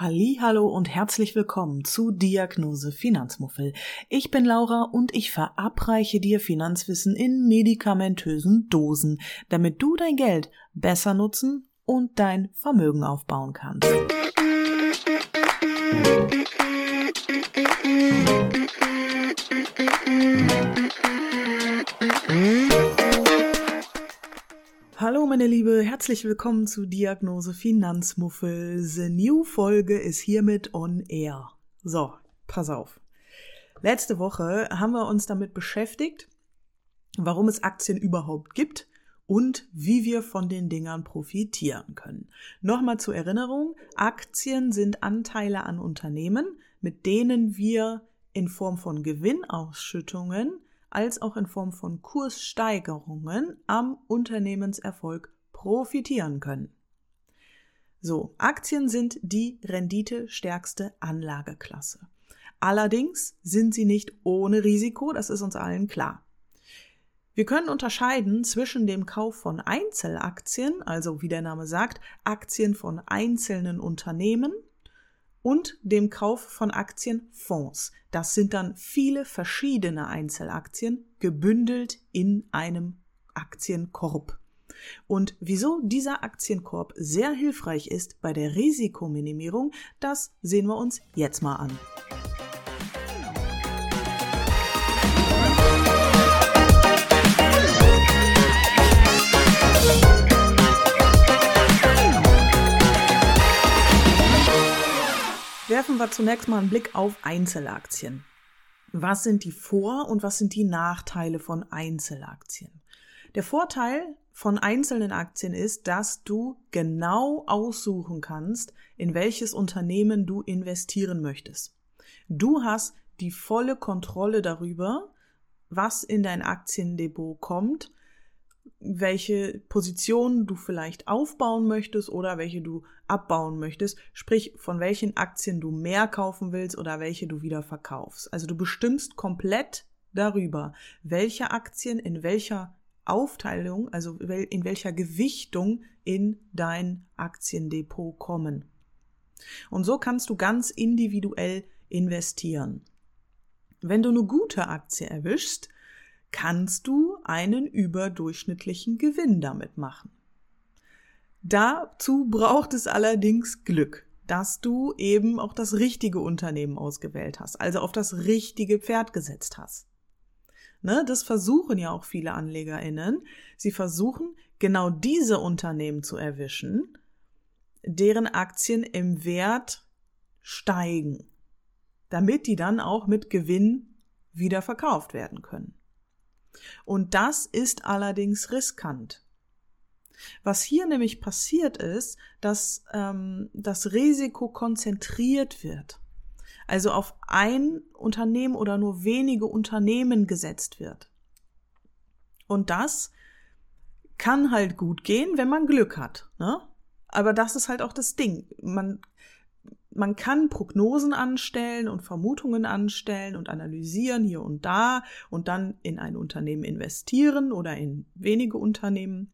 Hallo und herzlich willkommen zu Diagnose Finanzmuffel. Ich bin Laura und ich verabreiche dir Finanzwissen in medikamentösen Dosen, damit du dein Geld besser nutzen und dein Vermögen aufbauen kannst. Hallo meine Liebe, herzlich willkommen zu Diagnose Finanzmuffel. The New Folge ist hiermit on air. So, pass auf. Letzte Woche haben wir uns damit beschäftigt, warum es Aktien überhaupt gibt und wie wir von den Dingern profitieren können. Nochmal zur Erinnerung, Aktien sind Anteile an Unternehmen, mit denen wir in Form von Gewinnausschüttungen als auch in Form von Kurssteigerungen am Unternehmenserfolg profitieren können. So, Aktien sind die renditestärkste Anlageklasse. Allerdings sind sie nicht ohne Risiko, das ist uns allen klar. Wir können unterscheiden zwischen dem Kauf von Einzelaktien, also wie der Name sagt, Aktien von einzelnen Unternehmen und dem Kauf von Aktienfonds. Das sind dann viele verschiedene Einzelaktien gebündelt in einem Aktienkorb. Und wieso dieser Aktienkorb sehr hilfreich ist bei der Risikominimierung, das sehen wir uns jetzt mal an. Wir zunächst mal einen Blick auf Einzelaktien. Was sind die Vor- und was sind die Nachteile von Einzelaktien? Der Vorteil von einzelnen Aktien ist, dass du genau aussuchen kannst, in welches Unternehmen du investieren möchtest. Du hast die volle Kontrolle darüber, was in dein Aktiendepot kommt welche Positionen du vielleicht aufbauen möchtest oder welche du abbauen möchtest, sprich von welchen Aktien du mehr kaufen willst oder welche du wieder verkaufst. Also du bestimmst komplett darüber, welche Aktien in welcher Aufteilung, also in welcher Gewichtung in dein Aktiendepot kommen. Und so kannst du ganz individuell investieren. Wenn du eine gute Aktie erwischst, kannst du einen überdurchschnittlichen Gewinn damit machen. Dazu braucht es allerdings Glück, dass du eben auch das richtige Unternehmen ausgewählt hast, also auf das richtige Pferd gesetzt hast. Ne, das versuchen ja auch viele AnlegerInnen. Sie versuchen, genau diese Unternehmen zu erwischen, deren Aktien im Wert steigen, damit die dann auch mit Gewinn wieder verkauft werden können. Und das ist allerdings riskant. Was hier nämlich passiert ist, dass ähm, das Risiko konzentriert wird. Also auf ein Unternehmen oder nur wenige Unternehmen gesetzt wird. Und das kann halt gut gehen, wenn man Glück hat. Ne? Aber das ist halt auch das Ding. Man man kann Prognosen anstellen und Vermutungen anstellen und analysieren hier und da und dann in ein Unternehmen investieren oder in wenige Unternehmen,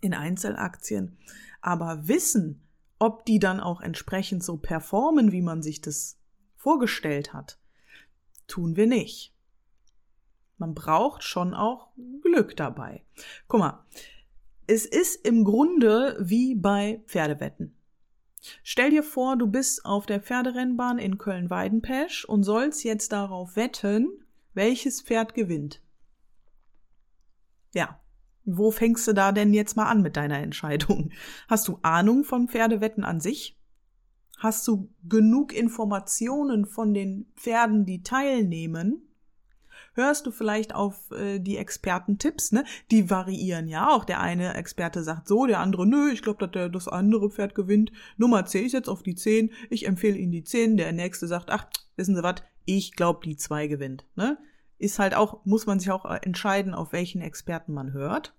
in Einzelaktien. Aber wissen, ob die dann auch entsprechend so performen, wie man sich das vorgestellt hat, tun wir nicht. Man braucht schon auch Glück dabei. Guck mal, es ist im Grunde wie bei Pferdewetten. Stell dir vor, du bist auf der Pferderennbahn in Köln-Weidenpesch und sollst jetzt darauf wetten, welches Pferd gewinnt. Ja, wo fängst du da denn jetzt mal an mit deiner Entscheidung? Hast du Ahnung von Pferdewetten an sich? Hast du genug Informationen von den Pferden, die teilnehmen? Hörst du vielleicht auf äh, die Expertentipps, ne? Die variieren ja auch. Der eine Experte sagt so, der andere, nö, ich glaube, dass der, das andere Pferd gewinnt. Nummer 10, ich setze auf die 10, ich empfehle ihnen die 10. Der nächste sagt, ach, wissen Sie was, ich glaube, die 2 gewinnt, ne? Ist halt auch, muss man sich auch äh, entscheiden, auf welchen Experten man hört.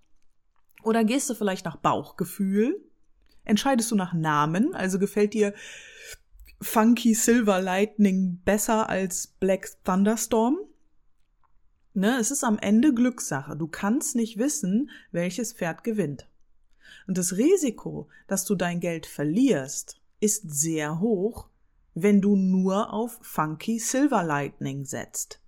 Oder gehst du vielleicht nach Bauchgefühl? Entscheidest du nach Namen? Also gefällt dir Funky Silver Lightning besser als Black Thunderstorm? Ne, es ist am Ende Glückssache. Du kannst nicht wissen, welches Pferd gewinnt. Und das Risiko, dass du dein Geld verlierst, ist sehr hoch, wenn du nur auf Funky Silver Lightning setzt.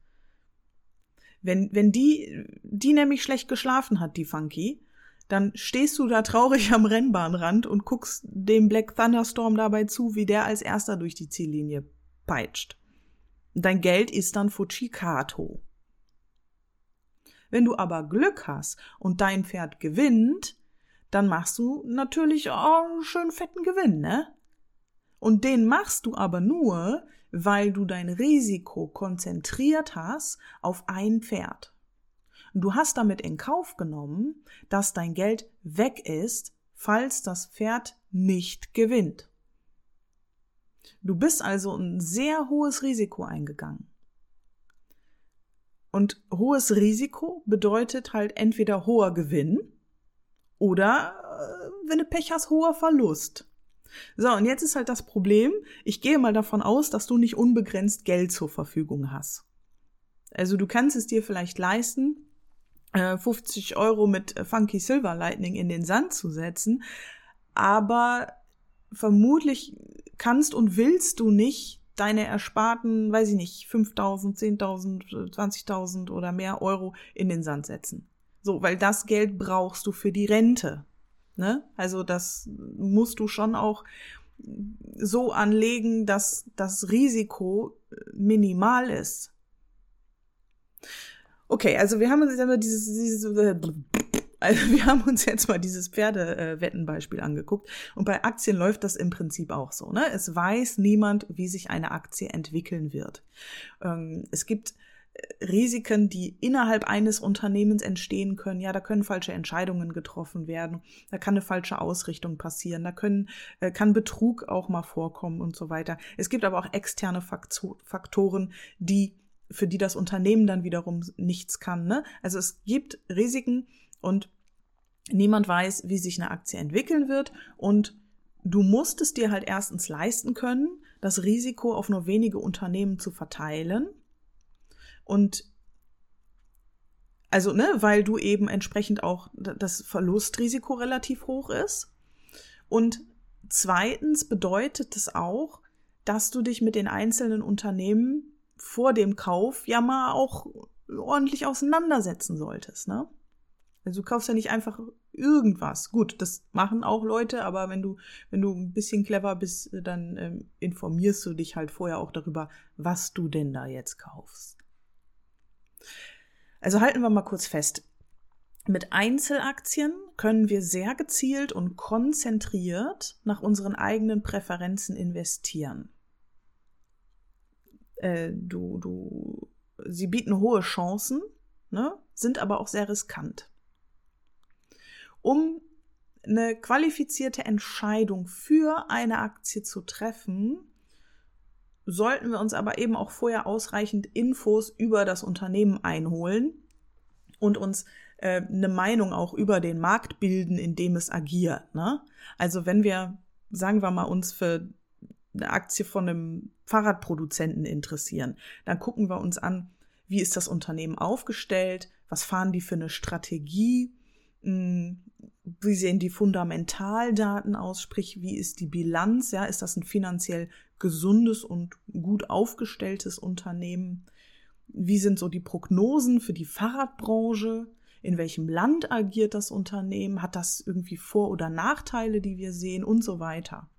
Wenn, wenn die, die nämlich schlecht geschlafen hat, die Funky, dann stehst du da traurig am Rennbahnrand und guckst dem Black Thunderstorm dabei zu, wie der als erster durch die Ziellinie peitscht. Dein Geld ist dann Fujikato. Wenn du aber Glück hast und dein Pferd gewinnt, dann machst du natürlich auch einen schönen fetten Gewinn, ne? Und den machst du aber nur, weil du dein Risiko konzentriert hast auf ein Pferd. Du hast damit in Kauf genommen, dass dein Geld weg ist, falls das Pferd nicht gewinnt. Du bist also ein sehr hohes Risiko eingegangen. Und hohes Risiko bedeutet halt entweder hoher Gewinn oder, äh, wenn du Pech hast, hoher Verlust. So, und jetzt ist halt das Problem, ich gehe mal davon aus, dass du nicht unbegrenzt Geld zur Verfügung hast. Also du kannst es dir vielleicht leisten, 50 äh, Euro mit Funky Silver Lightning in den Sand zu setzen, aber vermutlich kannst und willst du nicht deine ersparten, weiß ich nicht, 5000, 10.000, 20.000 oder mehr Euro in den Sand setzen. So, weil das Geld brauchst du für die Rente. Ne? Also das musst du schon auch so anlegen, dass das Risiko minimal ist. Okay, also wir haben jetzt mal dieses, dieses also wir haben uns jetzt mal dieses Pferdewettenbeispiel angeguckt und bei Aktien läuft das im Prinzip auch so. Ne? Es weiß niemand, wie sich eine Aktie entwickeln wird. Ähm, es gibt äh, Risiken, die innerhalb eines Unternehmens entstehen können. Ja, da können falsche Entscheidungen getroffen werden. Da kann eine falsche Ausrichtung passieren. Da können, äh, kann Betrug auch mal vorkommen und so weiter. Es gibt aber auch externe Faktoren, die für die das Unternehmen dann wiederum nichts kann. Ne? Also es gibt Risiken und niemand weiß, wie sich eine Aktie entwickeln wird und du musst es dir halt erstens leisten können, das Risiko auf nur wenige Unternehmen zu verteilen und also, ne, weil du eben entsprechend auch das Verlustrisiko relativ hoch ist. Und zweitens bedeutet es auch, dass du dich mit den einzelnen Unternehmen vor dem Kauf ja mal auch ordentlich auseinandersetzen solltest, ne? Also du kaufst ja nicht einfach irgendwas. Gut, das machen auch Leute, aber wenn du, wenn du ein bisschen clever bist, dann ähm, informierst du dich halt vorher auch darüber, was du denn da jetzt kaufst. Also halten wir mal kurz fest. Mit Einzelaktien können wir sehr gezielt und konzentriert nach unseren eigenen Präferenzen investieren äh, du, du, sie bieten hohe Chancen, ne, sind aber auch sehr riskant. Um eine qualifizierte Entscheidung für eine Aktie zu treffen, sollten wir uns aber eben auch vorher ausreichend Infos über das Unternehmen einholen und uns äh, eine Meinung auch über den Markt bilden, in dem es agiert. Ne? Also wenn wir, sagen wir mal, uns für eine Aktie von einem Fahrradproduzenten interessieren. Dann gucken wir uns an, wie ist das Unternehmen aufgestellt, was fahren die für eine Strategie, wie sehen die Fundamentaldaten aus, sprich, wie ist die Bilanz, ja, ist das ein finanziell gesundes und gut aufgestelltes Unternehmen? Wie sind so die Prognosen für die Fahrradbranche? In welchem Land agiert das Unternehmen? Hat das irgendwie Vor- oder Nachteile, die wir sehen und so weiter?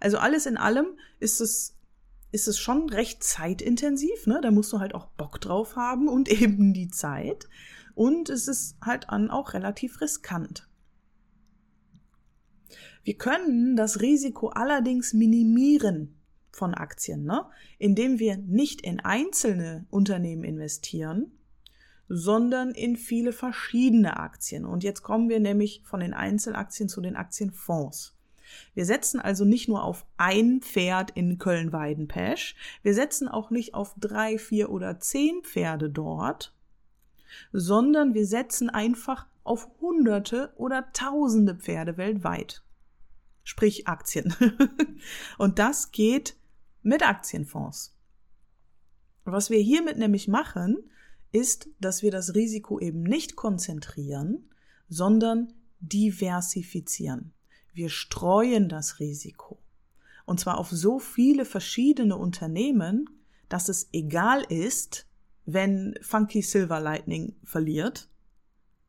Also alles in allem ist es ist es schon recht zeitintensiv, ne? Da musst du halt auch Bock drauf haben und eben die Zeit. Und es ist halt an auch relativ riskant. Wir können das Risiko allerdings minimieren von Aktien, ne? indem wir nicht in einzelne Unternehmen investieren, sondern in viele verschiedene Aktien. Und jetzt kommen wir nämlich von den Einzelaktien zu den Aktienfonds. Wir setzen also nicht nur auf ein Pferd in Köln-Weidenpesch, wir setzen auch nicht auf drei, vier oder zehn Pferde dort, sondern wir setzen einfach auf Hunderte oder Tausende Pferde weltweit. Sprich Aktien. Und das geht mit Aktienfonds. Was wir hiermit nämlich machen, ist, dass wir das Risiko eben nicht konzentrieren, sondern diversifizieren. Wir streuen das Risiko. Und zwar auf so viele verschiedene Unternehmen, dass es egal ist, wenn Funky Silver Lightning verliert,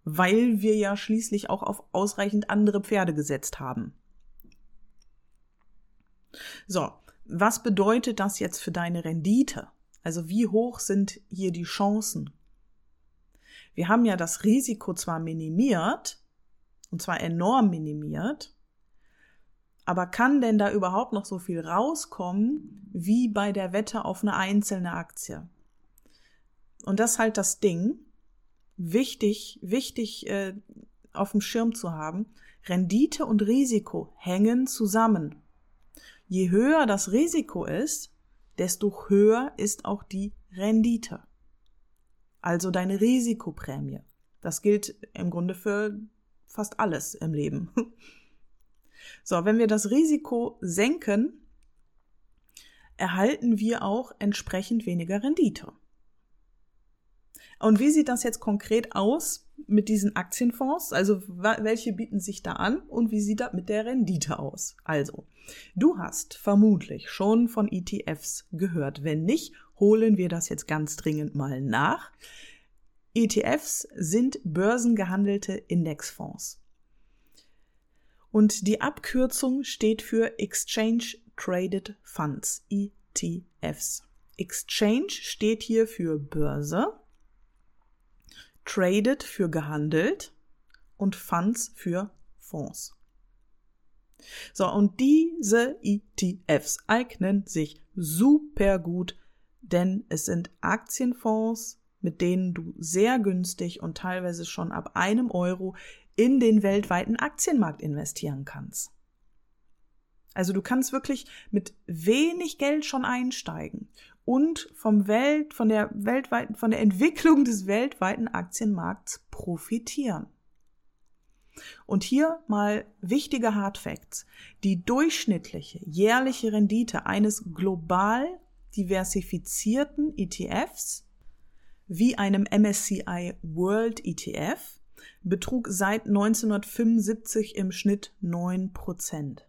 weil wir ja schließlich auch auf ausreichend andere Pferde gesetzt haben. So, was bedeutet das jetzt für deine Rendite? Also wie hoch sind hier die Chancen? Wir haben ja das Risiko zwar minimiert, und zwar enorm minimiert, aber kann denn da überhaupt noch so viel rauskommen wie bei der Wette auf eine einzelne Aktie? Und das ist halt das Ding. Wichtig, wichtig äh, auf dem Schirm zu haben. Rendite und Risiko hängen zusammen. Je höher das Risiko ist, desto höher ist auch die Rendite. Also deine Risikoprämie. Das gilt im Grunde für fast alles im Leben. So, wenn wir das Risiko senken, erhalten wir auch entsprechend weniger Rendite. Und wie sieht das jetzt konkret aus mit diesen Aktienfonds? Also welche bieten sich da an und wie sieht das mit der Rendite aus? Also, du hast vermutlich schon von ETFs gehört. Wenn nicht, holen wir das jetzt ganz dringend mal nach. ETFs sind börsengehandelte Indexfonds. Und die Abkürzung steht für Exchange Traded Funds, ETFs. Exchange steht hier für Börse, Traded für gehandelt und Funds für Fonds. So, und diese ETFs eignen sich super gut, denn es sind Aktienfonds, mit denen du sehr günstig und teilweise schon ab einem Euro in den weltweiten Aktienmarkt investieren kannst. Also du kannst wirklich mit wenig Geld schon einsteigen und vom Welt, von der weltweiten, von der Entwicklung des weltweiten Aktienmarkts profitieren. Und hier mal wichtige Hard Facts. Die durchschnittliche jährliche Rendite eines global diversifizierten ETFs wie einem MSCI World ETF betrug seit 1975 im Schnitt 9 Prozent.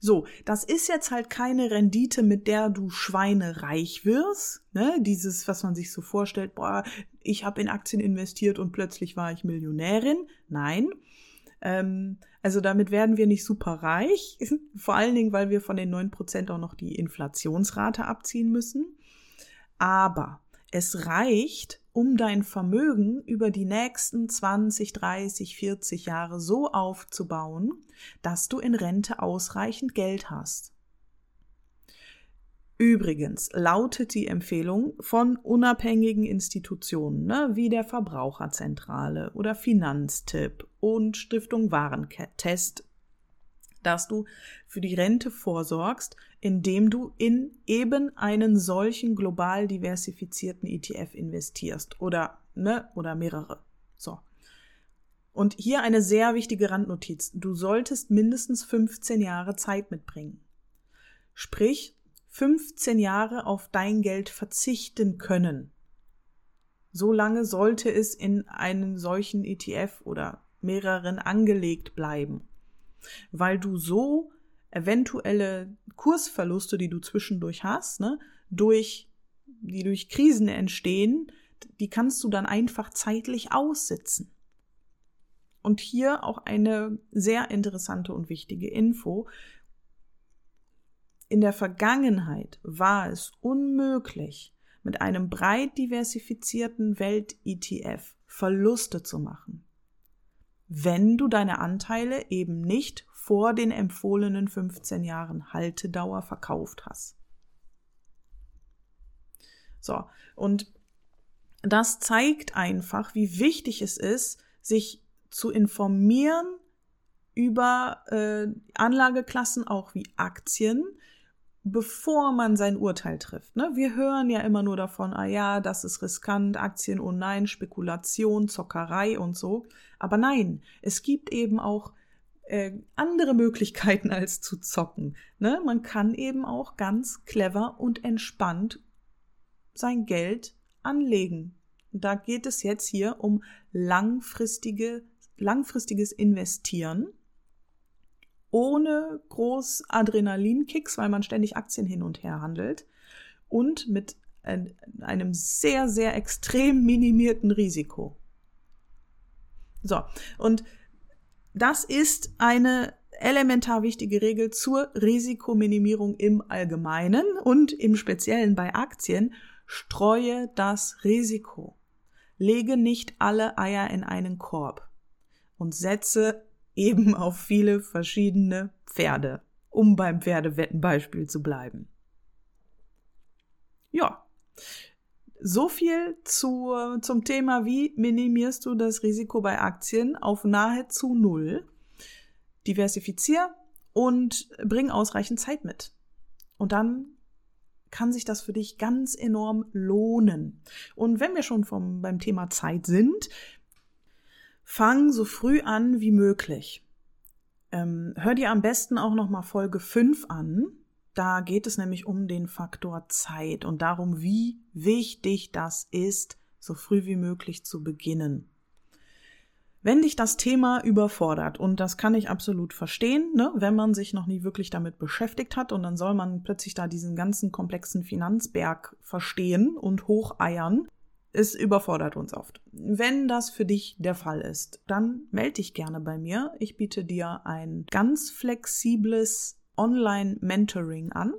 So, das ist jetzt halt keine Rendite, mit der du schweinereich wirst. Ne? Dieses, was man sich so vorstellt, boah, ich habe in Aktien investiert und plötzlich war ich Millionärin. Nein. Ähm, also damit werden wir nicht super reich. Vor allen Dingen, weil wir von den 9% auch noch die Inflationsrate abziehen müssen. Aber es reicht, um dein Vermögen über die nächsten 20, 30, 40 Jahre so aufzubauen, dass du in Rente ausreichend Geld hast. Übrigens lautet die Empfehlung von unabhängigen Institutionen ne, wie der Verbraucherzentrale oder Finanztipp und Stiftung Warentest dass du für die Rente vorsorgst, indem du in eben einen solchen global diversifizierten ETF investierst oder ne oder mehrere. So. Und hier eine sehr wichtige Randnotiz. Du solltest mindestens 15 Jahre Zeit mitbringen. Sprich, 15 Jahre auf dein Geld verzichten können. So lange sollte es in einem solchen ETF oder mehreren angelegt bleiben weil du so eventuelle Kursverluste, die du zwischendurch hast, ne, durch, die durch Krisen entstehen, die kannst du dann einfach zeitlich aussitzen. Und hier auch eine sehr interessante und wichtige Info. In der Vergangenheit war es unmöglich, mit einem breit diversifizierten Welt-ETF Verluste zu machen wenn du deine Anteile eben nicht vor den empfohlenen 15 Jahren Haltedauer verkauft hast. So, und das zeigt einfach, wie wichtig es ist, sich zu informieren über äh, Anlageklassen, auch wie Aktien, bevor man sein Urteil trifft. Ne? Wir hören ja immer nur davon, ah ja, das ist riskant, Aktien, oh nein, Spekulation, Zockerei und so. Aber nein, es gibt eben auch äh, andere Möglichkeiten als zu zocken. Ne? Man kann eben auch ganz clever und entspannt sein Geld anlegen. Da geht es jetzt hier um langfristige, langfristiges Investieren ohne groß Adrenalinkicks, weil man ständig Aktien hin und her handelt und mit einem sehr, sehr extrem minimierten Risiko. So, und das ist eine elementar wichtige Regel zur Risikominimierung im Allgemeinen und im Speziellen bei Aktien. Streue das Risiko. Lege nicht alle Eier in einen Korb und setze eben auf viele verschiedene Pferde, um beim Pferdewettenbeispiel zu bleiben. Ja, so viel zu, zum Thema, wie minimierst du das Risiko bei Aktien auf nahezu null. Diversifizier und bring ausreichend Zeit mit. Und dann kann sich das für dich ganz enorm lohnen. Und wenn wir schon vom, beim Thema Zeit sind, fang so früh an wie möglich. Ähm, hör dir am besten auch noch mal Folge 5 an. Da geht es nämlich um den Faktor Zeit und darum, wie wichtig das ist, so früh wie möglich zu beginnen. Wenn dich das Thema überfordert, und das kann ich absolut verstehen, ne, wenn man sich noch nie wirklich damit beschäftigt hat und dann soll man plötzlich da diesen ganzen komplexen Finanzberg verstehen und hocheiern, es überfordert uns oft. Wenn das für dich der Fall ist, dann melde dich gerne bei mir. Ich biete dir ein ganz flexibles Online-Mentoring an.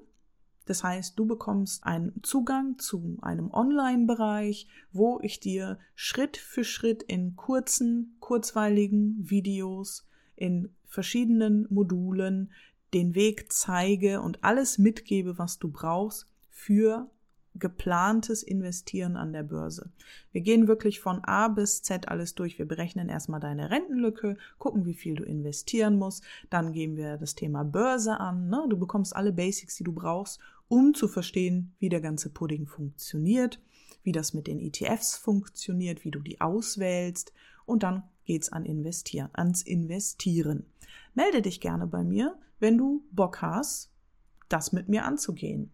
Das heißt, du bekommst einen Zugang zu einem Online-Bereich, wo ich dir Schritt für Schritt in kurzen, kurzweiligen Videos, in verschiedenen Modulen den Weg zeige und alles mitgebe, was du brauchst für geplantes Investieren an der Börse. Wir gehen wirklich von A bis Z alles durch. Wir berechnen erstmal deine Rentenlücke, gucken, wie viel du investieren musst. Dann gehen wir das Thema Börse an. Ne? Du bekommst alle Basics, die du brauchst, um zu verstehen, wie der ganze Pudding funktioniert, wie das mit den ETFs funktioniert, wie du die auswählst. Und dann geht's an Investieren, ans Investieren. Melde dich gerne bei mir, wenn du Bock hast, das mit mir anzugehen.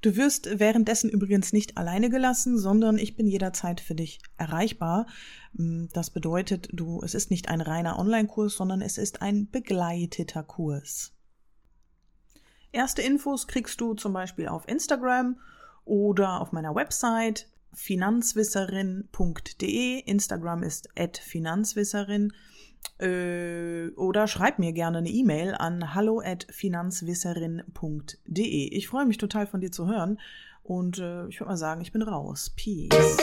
Du wirst währenddessen übrigens nicht alleine gelassen, sondern ich bin jederzeit für dich erreichbar. Mm, das bedeutet, du, es ist nicht ein reiner Online-Kurs, sondern es ist ein begleiteter Kurs. Erste Infos kriegst du zum Beispiel auf Instagram oder auf meiner Website finanzwisserin.de. Instagram ist finanzwisserin. Äh, oder schreib mir gerne eine E-Mail an hallo@finanzwisserin.de. Ich freue mich total von dir zu hören und äh, ich würde mal sagen, ich bin raus. Peace.